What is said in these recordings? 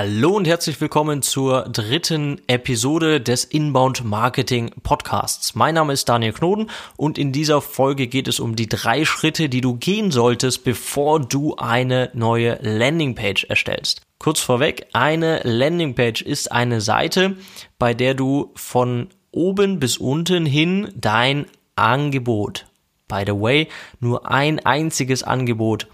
Hallo und herzlich willkommen zur dritten Episode des Inbound Marketing Podcasts. Mein Name ist Daniel Knoden und in dieser Folge geht es um die drei Schritte, die du gehen solltest, bevor du eine neue Landingpage erstellst. Kurz vorweg, eine Landingpage ist eine Seite, bei der du von oben bis unten hin dein Angebot, by the way, nur ein einziges Angebot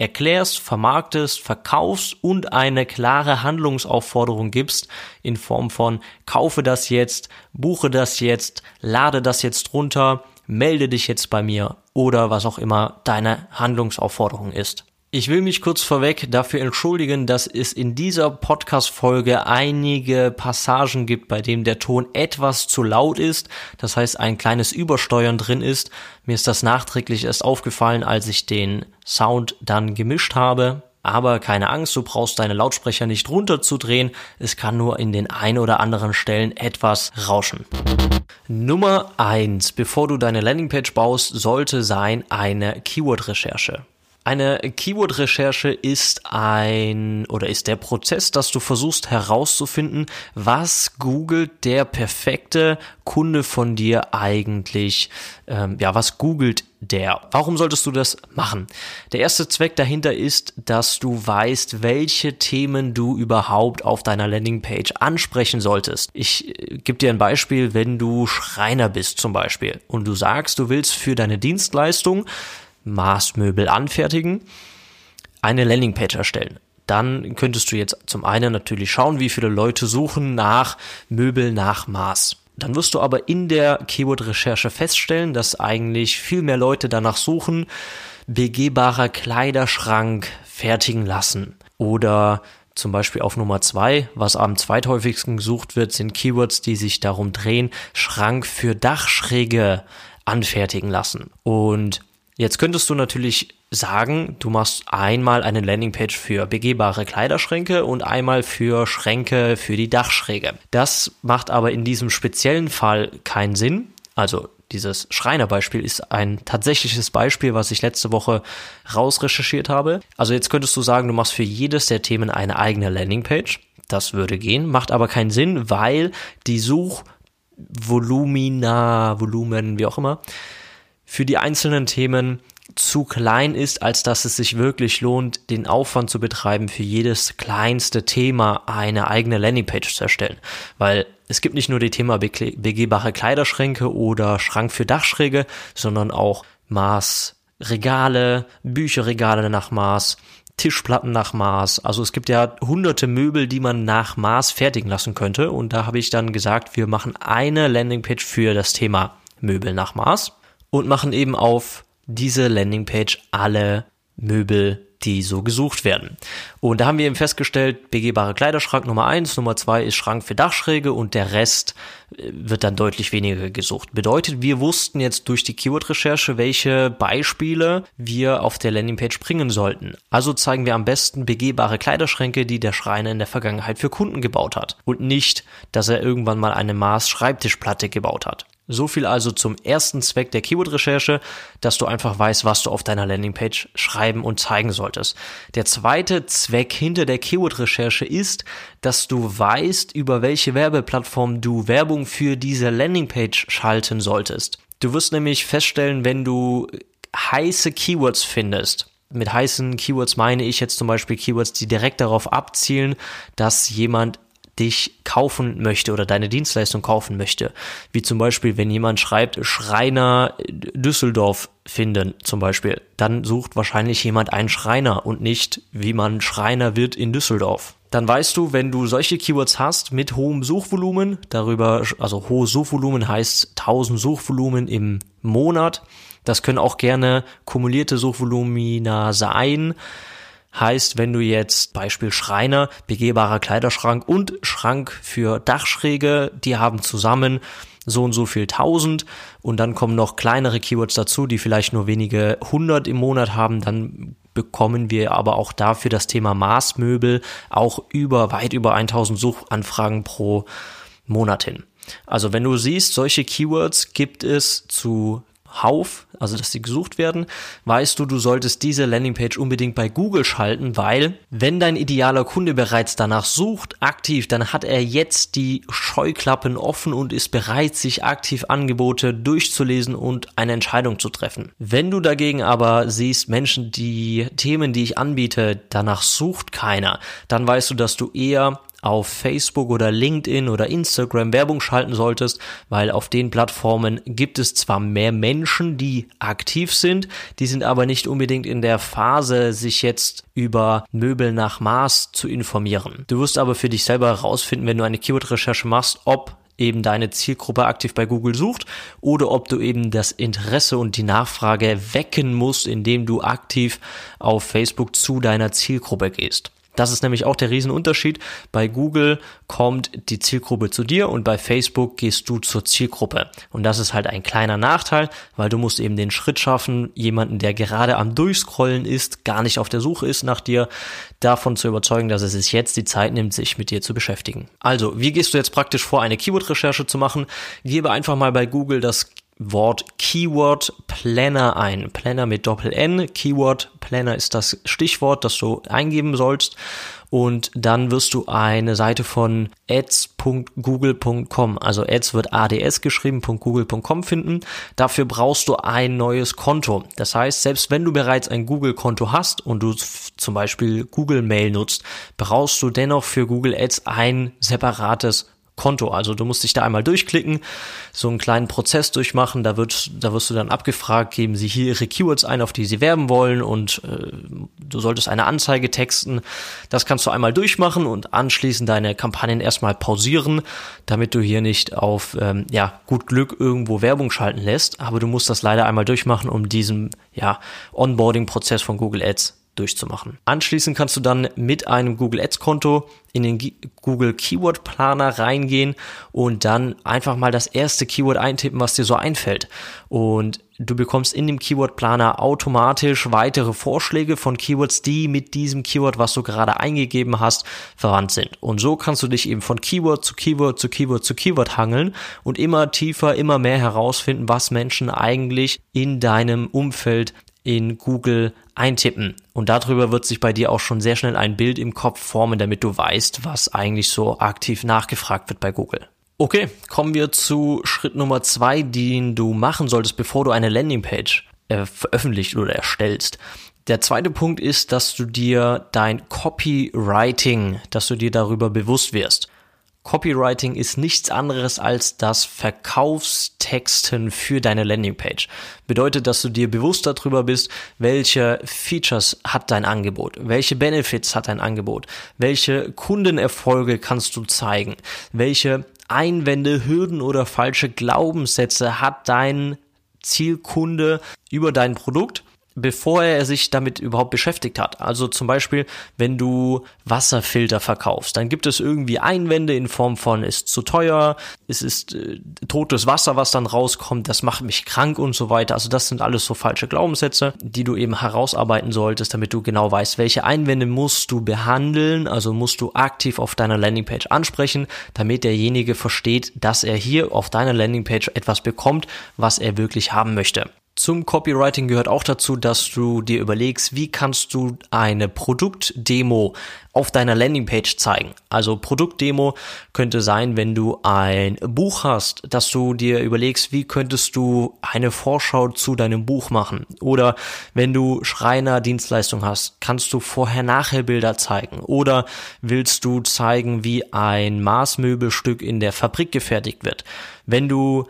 erklärst, vermarktest, verkaufst und eine klare Handlungsaufforderung gibst in Form von kaufe das jetzt, buche das jetzt, lade das jetzt runter, melde dich jetzt bei mir oder was auch immer deine Handlungsaufforderung ist. Ich will mich kurz vorweg dafür entschuldigen, dass es in dieser Podcast-Folge einige Passagen gibt, bei denen der Ton etwas zu laut ist. Das heißt, ein kleines Übersteuern drin ist. Mir ist das nachträglich erst aufgefallen, als ich den Sound dann gemischt habe. Aber keine Angst, du brauchst deine Lautsprecher nicht runterzudrehen. Es kann nur in den ein oder anderen Stellen etwas rauschen. Nummer eins, bevor du deine Landingpage baust, sollte sein eine Keyword-Recherche. Eine Keyword-Recherche ist ein oder ist der Prozess, dass du versuchst herauszufinden, was googelt der perfekte Kunde von dir eigentlich, ähm, ja, was googelt der? Warum solltest du das machen? Der erste Zweck dahinter ist, dass du weißt, welche Themen du überhaupt auf deiner Landingpage ansprechen solltest. Ich äh, gebe dir ein Beispiel, wenn du Schreiner bist zum Beispiel und du sagst, du willst für deine Dienstleistung Maßmöbel anfertigen, eine Landingpage erstellen. Dann könntest du jetzt zum einen natürlich schauen, wie viele Leute suchen nach Möbel nach Maß. Dann wirst du aber in der Keyword-Recherche feststellen, dass eigentlich viel mehr Leute danach suchen, begehbarer Kleiderschrank fertigen lassen. Oder zum Beispiel auf Nummer zwei, was am zweithäufigsten gesucht wird, sind Keywords, die sich darum drehen, Schrank für Dachschräge anfertigen lassen. Und Jetzt könntest du natürlich sagen, du machst einmal eine Landingpage für begehbare Kleiderschränke und einmal für Schränke für die Dachschräge. Das macht aber in diesem speziellen Fall keinen Sinn. Also dieses Schreinerbeispiel ist ein tatsächliches Beispiel, was ich letzte Woche rausrecherchiert habe. Also jetzt könntest du sagen, du machst für jedes der Themen eine eigene Landingpage. Das würde gehen, macht aber keinen Sinn, weil die Suchvolumina, Volumen, wie auch immer, für die einzelnen Themen zu klein ist, als dass es sich wirklich lohnt, den Aufwand zu betreiben, für jedes kleinste Thema eine eigene Landingpage zu erstellen. Weil es gibt nicht nur die Thema begehbare Kleiderschränke oder Schrank für Dachschräge, sondern auch Maßregale, Bücherregale nach Maß, Tischplatten nach Maß. Also es gibt ja hunderte Möbel, die man nach Maß fertigen lassen könnte. Und da habe ich dann gesagt, wir machen eine Landingpage für das Thema Möbel nach Maß und machen eben auf diese Landingpage alle Möbel, die so gesucht werden. Und da haben wir eben festgestellt, begehbare Kleiderschrank Nummer eins, Nummer zwei ist Schrank für Dachschräge und der Rest äh, wird dann deutlich weniger gesucht. Bedeutet, wir wussten jetzt durch die Keyword-Recherche, welche Beispiele wir auf der Landingpage bringen sollten. Also zeigen wir am besten begehbare Kleiderschränke, die der Schreiner in der Vergangenheit für Kunden gebaut hat. Und nicht, dass er irgendwann mal eine Maß-Schreibtischplatte gebaut hat. So viel also zum ersten Zweck der Keyword-Recherche, dass du einfach weißt, was du auf deiner Landingpage schreiben und zeigen solltest. Der zweite Zweck hinter der Keyword-Recherche ist, dass du weißt, über welche Werbeplattform du Werbung für diese Landingpage schalten solltest. Du wirst nämlich feststellen, wenn du heiße Keywords findest, mit heißen Keywords meine ich jetzt zum Beispiel Keywords, die direkt darauf abzielen, dass jemand dich kaufen möchte oder deine Dienstleistung kaufen möchte. Wie zum Beispiel, wenn jemand schreibt, Schreiner Düsseldorf finden zum Beispiel, dann sucht wahrscheinlich jemand einen Schreiner und nicht, wie man Schreiner wird in Düsseldorf. Dann weißt du, wenn du solche Keywords hast mit hohem Suchvolumen, darüber, also hohes Suchvolumen heißt 1000 Suchvolumen im Monat, das können auch gerne kumulierte Suchvolumina sein, Heißt, wenn du jetzt Beispiel Schreiner, begehbarer Kleiderschrank und Schrank für Dachschräge, die haben zusammen so und so viel tausend und dann kommen noch kleinere Keywords dazu, die vielleicht nur wenige hundert im Monat haben, dann bekommen wir aber auch dafür das Thema Maßmöbel auch über weit über 1000 Suchanfragen pro Monat hin. Also wenn du siehst, solche Keywords gibt es zu Hauf, also dass sie gesucht werden, weißt du, du solltest diese Landingpage unbedingt bei Google schalten, weil wenn dein idealer Kunde bereits danach sucht, aktiv, dann hat er jetzt die Scheuklappen offen und ist bereit, sich aktiv Angebote durchzulesen und eine Entscheidung zu treffen. Wenn du dagegen aber siehst, Menschen, die Themen, die ich anbiete, danach sucht keiner, dann weißt du, dass du eher auf Facebook oder LinkedIn oder Instagram Werbung schalten solltest, weil auf den Plattformen gibt es zwar mehr Menschen, die aktiv sind, die sind aber nicht unbedingt in der Phase, sich jetzt über Möbel nach Maß zu informieren. Du wirst aber für dich selber herausfinden, wenn du eine Keyword-Recherche machst, ob eben deine Zielgruppe aktiv bei Google sucht oder ob du eben das Interesse und die Nachfrage wecken musst, indem du aktiv auf Facebook zu deiner Zielgruppe gehst. Das ist nämlich auch der Riesenunterschied. Bei Google kommt die Zielgruppe zu dir und bei Facebook gehst du zur Zielgruppe. Und das ist halt ein kleiner Nachteil, weil du musst eben den Schritt schaffen, jemanden, der gerade am Durchscrollen ist, gar nicht auf der Suche ist nach dir, davon zu überzeugen, dass er sich jetzt die Zeit nimmt, sich mit dir zu beschäftigen. Also, wie gehst du jetzt praktisch vor, eine Keyword-Recherche zu machen? Gebe einfach mal bei Google das Wort Keyword Planner ein. Planner mit Doppel N. Keyword Planner ist das Stichwort, das du eingeben sollst. Und dann wirst du eine Seite von ads.google.com, also ads wird ads geschrieben, .google.com finden. Dafür brauchst du ein neues Konto. Das heißt, selbst wenn du bereits ein Google-Konto hast und du zum Beispiel Google Mail nutzt, brauchst du dennoch für Google Ads ein separates Konto. Also du musst dich da einmal durchklicken, so einen kleinen Prozess durchmachen. Da wird, da wirst du dann abgefragt, geben sie hier ihre Keywords ein, auf die sie werben wollen und äh, du solltest eine Anzeige texten. Das kannst du einmal durchmachen und anschließend deine Kampagnen erstmal pausieren, damit du hier nicht auf ähm, ja gut Glück irgendwo Werbung schalten lässt. Aber du musst das leider einmal durchmachen, um diesen ja Onboarding-Prozess von Google Ads durchzumachen. Anschließend kannst du dann mit einem Google Ads Konto in den Google Keyword Planer reingehen und dann einfach mal das erste Keyword eintippen, was dir so einfällt. Und du bekommst in dem Keyword Planer automatisch weitere Vorschläge von Keywords, die mit diesem Keyword, was du gerade eingegeben hast, verwandt sind. Und so kannst du dich eben von Keyword zu Keyword zu Keyword zu Keyword hangeln und immer tiefer, immer mehr herausfinden, was Menschen eigentlich in deinem Umfeld in Google eintippen. Und darüber wird sich bei dir auch schon sehr schnell ein Bild im Kopf formen, damit du weißt, was eigentlich so aktiv nachgefragt wird bei Google. Okay, kommen wir zu Schritt Nummer zwei, den du machen solltest, bevor du eine Landingpage äh, veröffentlicht oder erstellst. Der zweite Punkt ist, dass du dir dein Copywriting, dass du dir darüber bewusst wirst. Copywriting ist nichts anderes als das Verkaufstexten für deine Landingpage. Bedeutet, dass du dir bewusst darüber bist, welche Features hat dein Angebot, welche Benefits hat dein Angebot, welche Kundenerfolge kannst du zeigen, welche Einwände, Hürden oder falsche Glaubenssätze hat dein Zielkunde über dein Produkt bevor er sich damit überhaupt beschäftigt hat. Also zum Beispiel, wenn du Wasserfilter verkaufst, dann gibt es irgendwie Einwände in Form von ist zu teuer, es ist äh, totes Wasser, was dann rauskommt, das macht mich krank und so weiter. Also das sind alles so falsche Glaubenssätze, die du eben herausarbeiten solltest, damit du genau weißt, welche Einwände musst du behandeln, also musst du aktiv auf deiner Landingpage ansprechen, damit derjenige versteht, dass er hier auf deiner Landingpage etwas bekommt, was er wirklich haben möchte. Zum Copywriting gehört auch dazu, dass du dir überlegst, wie kannst du eine Produktdemo auf deiner Landingpage zeigen. Also Produktdemo könnte sein, wenn du ein Buch hast, dass du dir überlegst, wie könntest du eine Vorschau zu deinem Buch machen. Oder wenn du Schreiner-Dienstleistung hast, kannst du Vorher-Nachher-Bilder zeigen. Oder willst du zeigen, wie ein Maßmöbelstück in der Fabrik gefertigt wird. Wenn du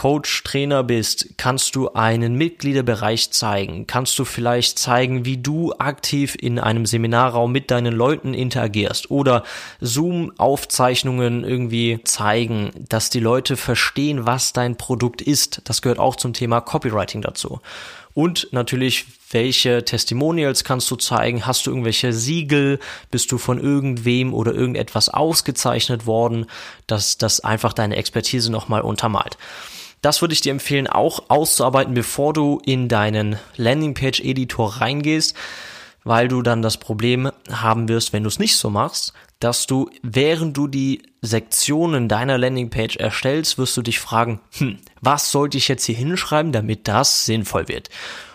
Coach, Trainer bist, kannst du einen Mitgliederbereich zeigen? Kannst du vielleicht zeigen, wie du aktiv in einem Seminarraum mit deinen Leuten interagierst? Oder Zoom-Aufzeichnungen irgendwie zeigen, dass die Leute verstehen, was dein Produkt ist? Das gehört auch zum Thema Copywriting dazu. Und natürlich, welche Testimonials kannst du zeigen? Hast du irgendwelche Siegel? Bist du von irgendwem oder irgendetwas ausgezeichnet worden, dass das einfach deine Expertise nochmal untermalt? Das würde ich dir empfehlen, auch auszuarbeiten, bevor du in deinen Landingpage-Editor reingehst, weil du dann das Problem haben wirst, wenn du es nicht so machst, dass du, während du die Sektionen deiner Landingpage erstellst, wirst du dich fragen, hm, Was sollte ich jetzt hier hinschreiben, damit das sinnvoll wird?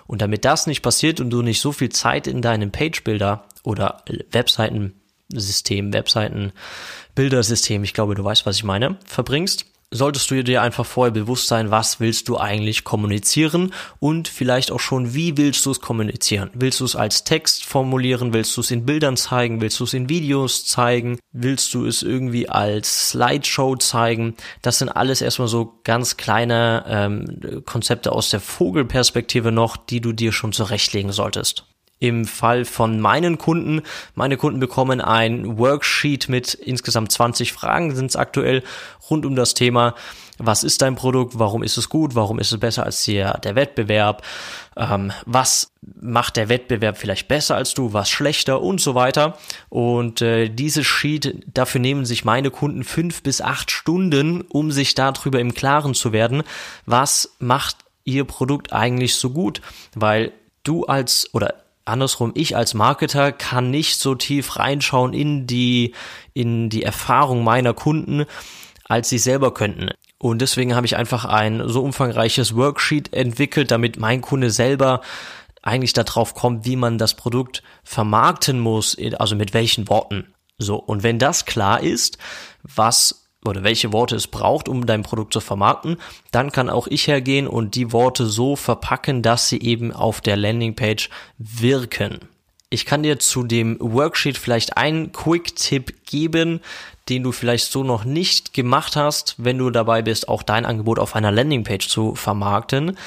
Und damit das nicht passiert und du nicht so viel Zeit in deinem Page-Builder oder Webseitensystem, Webseitenbildersystem, ich glaube, du weißt, was ich meine, verbringst, solltest du dir einfach vorher bewusst sein, was willst du eigentlich kommunizieren und vielleicht auch schon, wie willst du es kommunizieren? Willst du es als Text formulieren? Willst du es in Bildern zeigen? Willst du es in Videos zeigen? Willst du es irgendwie als Slideshow zeigen? Das sind alles erstmal so ganz kleine ähm, Konzepte aus der Vogelperspektive noch, die du dir schon zurechtlegen solltest. Im Fall von meinen Kunden, meine Kunden bekommen ein Worksheet mit insgesamt 20 Fragen, sind es aktuell rund um das Thema, was ist dein Produkt, warum ist es gut, warum ist es besser als der, der Wettbewerb, ähm, was macht der Wettbewerb vielleicht besser als du, was schlechter und so weiter. Und äh, dieses Sheet, dafür nehmen sich meine Kunden fünf bis acht Stunden, um sich darüber im Klaren zu werden, was macht ihr Produkt eigentlich so gut, weil du als oder andersrum, ich als Marketer kann nicht so tief reinschauen in die, in die Erfahrung meiner Kunden, als sie selber könnten. Und deswegen habe ich einfach ein so umfangreiches Worksheet entwickelt, damit mein Kunde selber eigentlich darauf kommt, wie man das Produkt vermarkten muss, also mit welchen Worten. So. Und wenn das klar ist, was oder welche Worte es braucht, um dein Produkt zu vermarkten, dann kann auch ich hergehen und die Worte so verpacken, dass sie eben auf der Landingpage wirken. Ich kann dir zu dem Worksheet vielleicht einen Quick-Tipp geben, den du vielleicht so noch nicht gemacht hast, wenn du dabei bist, auch dein Angebot auf einer Landingpage zu vermarkten.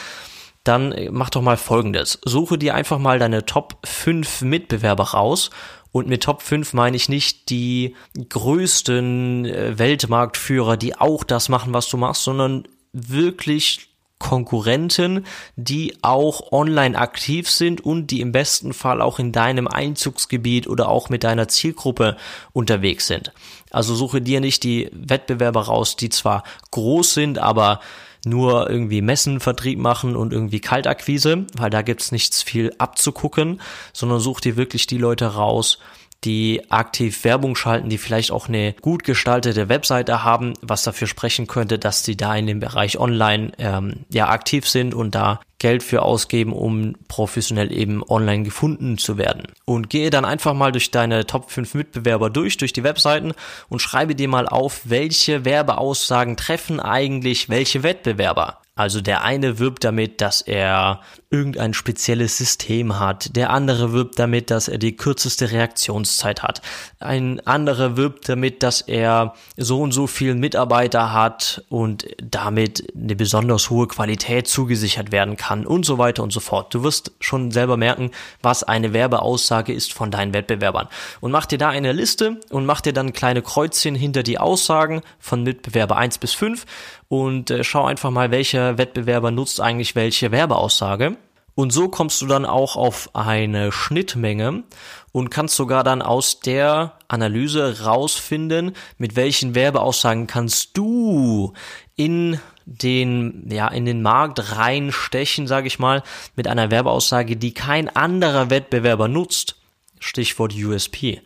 Dann mach doch mal folgendes. Suche dir einfach mal deine Top 5 Mitbewerber raus und mit Top 5 meine ich nicht die größten äh, Weltmarktführer, die auch das machen, was du machst, sondern wirklich Konkurrenten, die auch online aktiv sind und die im besten Fall auch in deinem Einzugsgebiet oder auch mit deiner Zielgruppe unterwegs sind. Also suche dir nicht die Wettbewerber raus, die zwar groß sind, aber nur irgendwie Messenvertrieb machen und irgendwie Kaltakquise, weil da gibt's nichts viel abzugucken, sondern such dir wirklich die Leute raus, die aktiv Werbung schalten, die vielleicht auch eine gut gestaltete Webseite haben, was dafür sprechen könnte, dass sie da in dem Bereich online ähm, ja aktiv sind und da Geld für ausgeben, um professionell eben online gefunden zu werden. Und gehe dann einfach mal durch deine Top 5 Mitbewerber durch, durch die Webseiten und schreibe dir mal auf, welche Werbeaussagen treffen eigentlich welche Wettbewerber. Also der eine wirbt damit, dass er irgendein spezielles System hat. Der andere wirbt damit, dass er die kürzeste Reaktionszeit hat. Ein anderer wirbt damit, dass er so und so viel Mitarbeiter hat und damit eine besonders hohe Qualität zugesichert werden kann und so weiter und so fort. Du wirst schon selber merken, was eine Werbeaussage ist von deinen Wettbewerbern. Und mach dir da eine Liste und mach dir dann kleine Kreuzchen hinter die Aussagen von Mitbewerber 1 bis 5 und äh, schau einfach mal, welcher Wettbewerber nutzt eigentlich welche Werbeaussage. Und so kommst du dann auch auf eine Schnittmenge und kannst sogar dann aus der Analyse rausfinden, mit welchen Werbeaussagen kannst du in den, ja, in den Markt reinstechen, sage ich mal, mit einer Werbeaussage, die kein anderer Wettbewerber nutzt. Stichwort USP.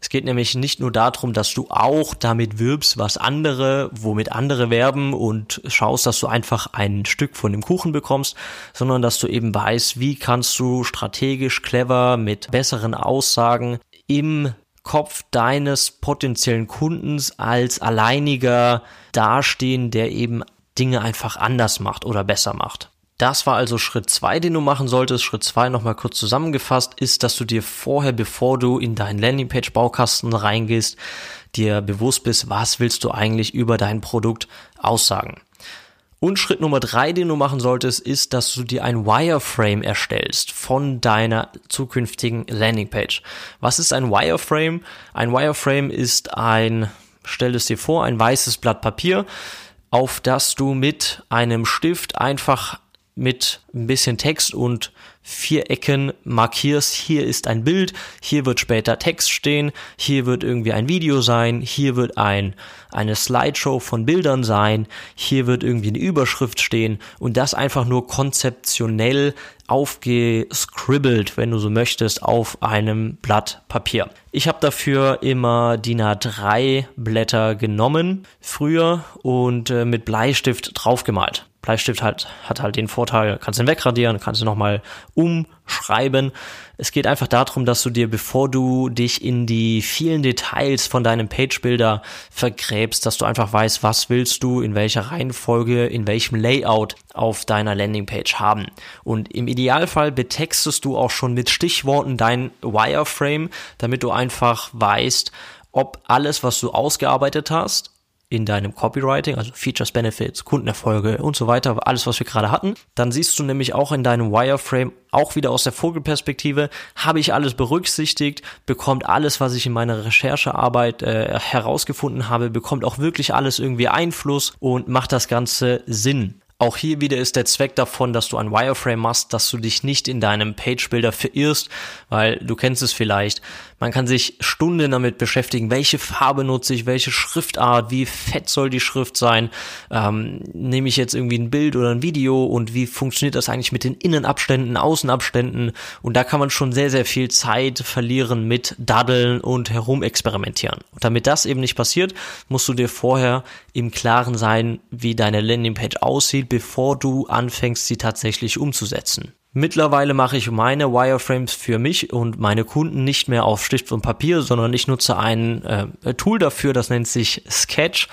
Es geht nämlich nicht nur darum, dass du auch damit wirbst, was andere, womit andere werben und schaust, dass du einfach ein Stück von dem Kuchen bekommst, sondern dass du eben weißt, wie kannst du strategisch clever mit besseren Aussagen im Kopf deines potenziellen Kundens als alleiniger dastehen, der eben Dinge einfach anders macht oder besser macht. Das war also Schritt zwei, den du machen solltest. Schritt zwei nochmal kurz zusammengefasst ist, dass du dir vorher, bevor du in deinen Landingpage-Baukasten reingehst, dir bewusst bist, was willst du eigentlich über dein Produkt aussagen. Und Schritt Nummer drei, den du machen solltest, ist, dass du dir ein Wireframe erstellst von deiner zukünftigen Landingpage. Was ist ein Wireframe? Ein Wireframe ist ein, stell es dir vor, ein weißes Blatt Papier, auf das du mit einem Stift einfach mit ein bisschen Text und vier Ecken markierst, hier ist ein Bild, hier wird später Text stehen, hier wird irgendwie ein Video sein, hier wird ein, eine Slideshow von Bildern sein, hier wird irgendwie eine Überschrift stehen und das einfach nur konzeptionell aufgescribbelt, wenn du so möchtest, auf einem Blatt Papier. Ich habe dafür immer DIN A3 Blätter genommen früher und äh, mit Bleistift draufgemalt. Bleistift halt, hat halt den Vorteil, kannst ihn wegradieren, kannst ihn nochmal umschreiben. Es geht einfach darum, dass du dir, bevor du dich in die vielen Details von deinem Page-Builder vergräbst, dass du einfach weißt, was willst du, in welcher Reihenfolge, in welchem Layout auf deiner Landingpage haben. Und im Idealfall betextest du auch schon mit Stichworten dein Wireframe, damit du einfach weißt, ob alles, was du ausgearbeitet hast, in deinem Copywriting, also Features, Benefits, Kundenerfolge und so weiter, alles, was wir gerade hatten, dann siehst du nämlich auch in deinem Wireframe, auch wieder aus der Vogelperspektive, habe ich alles berücksichtigt, bekommt alles, was ich in meiner Recherchearbeit äh, herausgefunden habe, bekommt auch wirklich alles irgendwie Einfluss und macht das Ganze Sinn. Auch hier wieder ist der Zweck davon, dass du ein Wireframe machst, dass du dich nicht in deinem Page Builder verirrst, weil du kennst es vielleicht. Man kann sich Stunden damit beschäftigen, welche Farbe nutze ich, welche Schriftart, wie fett soll die Schrift sein, ähm, nehme ich jetzt irgendwie ein Bild oder ein Video und wie funktioniert das eigentlich mit den Innenabständen, Außenabständen und da kann man schon sehr, sehr viel Zeit verlieren mit Daddeln und herumexperimentieren. Und damit das eben nicht passiert, musst du dir vorher im Klaren sein, wie deine Landingpage aussieht, bevor du anfängst, sie tatsächlich umzusetzen. Mittlerweile mache ich meine Wireframes für mich und meine Kunden nicht mehr auf Stift und Papier, sondern ich nutze ein äh, Tool dafür, das nennt sich Sketch.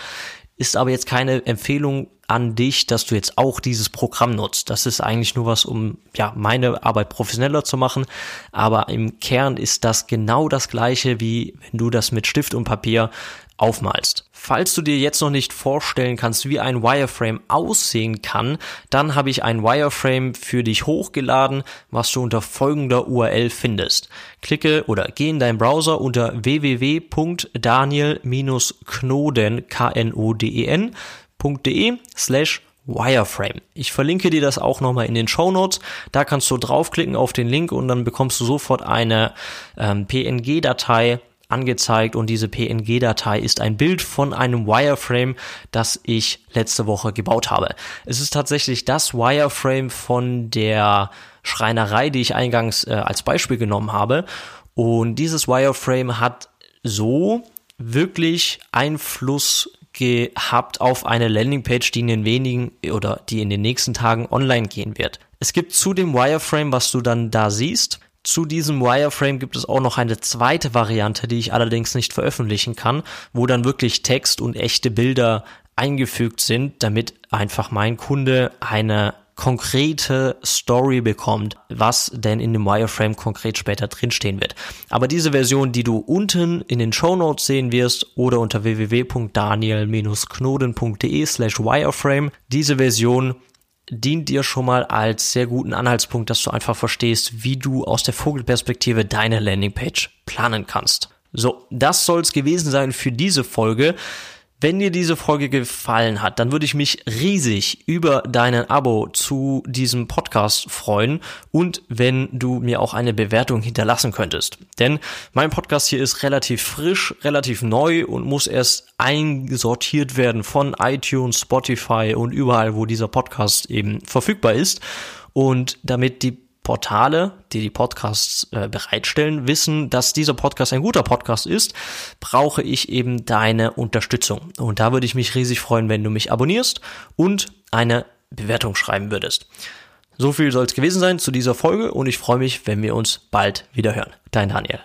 Ist aber jetzt keine Empfehlung an dich, dass du jetzt auch dieses Programm nutzt. Das ist eigentlich nur was, um ja meine Arbeit professioneller zu machen. Aber im Kern ist das genau das gleiche, wie wenn du das mit Stift und Papier aufmalst. Falls du dir jetzt noch nicht vorstellen kannst, wie ein Wireframe aussehen kann, dann habe ich ein Wireframe für dich hochgeladen, was du unter folgender URL findest. Klicke oder geh in deinen Browser unter www.daniel-knoden, K-N-O-D-E-N.de slash Wireframe. Ich verlinke dir das auch nochmal in den Show Notes. Da kannst du draufklicken auf den Link und dann bekommst du sofort eine ähm, PNG-Datei angezeigt und diese PNG-Datei ist ein Bild von einem Wireframe, das ich letzte Woche gebaut habe. Es ist tatsächlich das Wireframe von der Schreinerei, die ich eingangs äh, als Beispiel genommen habe. Und dieses Wireframe hat so wirklich Einfluss gehabt auf eine Landingpage, die in den wenigen oder die in den nächsten Tagen online gehen wird. Es gibt zu dem Wireframe, was du dann da siehst, zu diesem Wireframe gibt es auch noch eine zweite Variante, die ich allerdings nicht veröffentlichen kann, wo dann wirklich Text und echte Bilder eingefügt sind, damit einfach mein Kunde eine konkrete Story bekommt, was denn in dem Wireframe konkret später drinstehen wird. Aber diese Version, die du unten in den Show Notes sehen wirst oder unter www.daniel-knoden.de slash Wireframe, diese Version dient dir schon mal als sehr guten Anhaltspunkt, dass du einfach verstehst, wie du aus der Vogelperspektive deine Landingpage planen kannst. So, das soll es gewesen sein für diese Folge. Wenn dir diese Folge gefallen hat, dann würde ich mich riesig über deinen Abo zu diesem Podcast freuen und wenn du mir auch eine Bewertung hinterlassen könntest. Denn mein Podcast hier ist relativ frisch, relativ neu und muss erst einsortiert werden von iTunes, Spotify und überall, wo dieser Podcast eben verfügbar ist. Und damit die Portale, die die Podcasts äh, bereitstellen, wissen, dass dieser Podcast ein guter Podcast ist, brauche ich eben deine Unterstützung. Und da würde ich mich riesig freuen, wenn du mich abonnierst und eine Bewertung schreiben würdest. So viel soll es gewesen sein zu dieser Folge und ich freue mich, wenn wir uns bald wieder hören. Dein Daniel.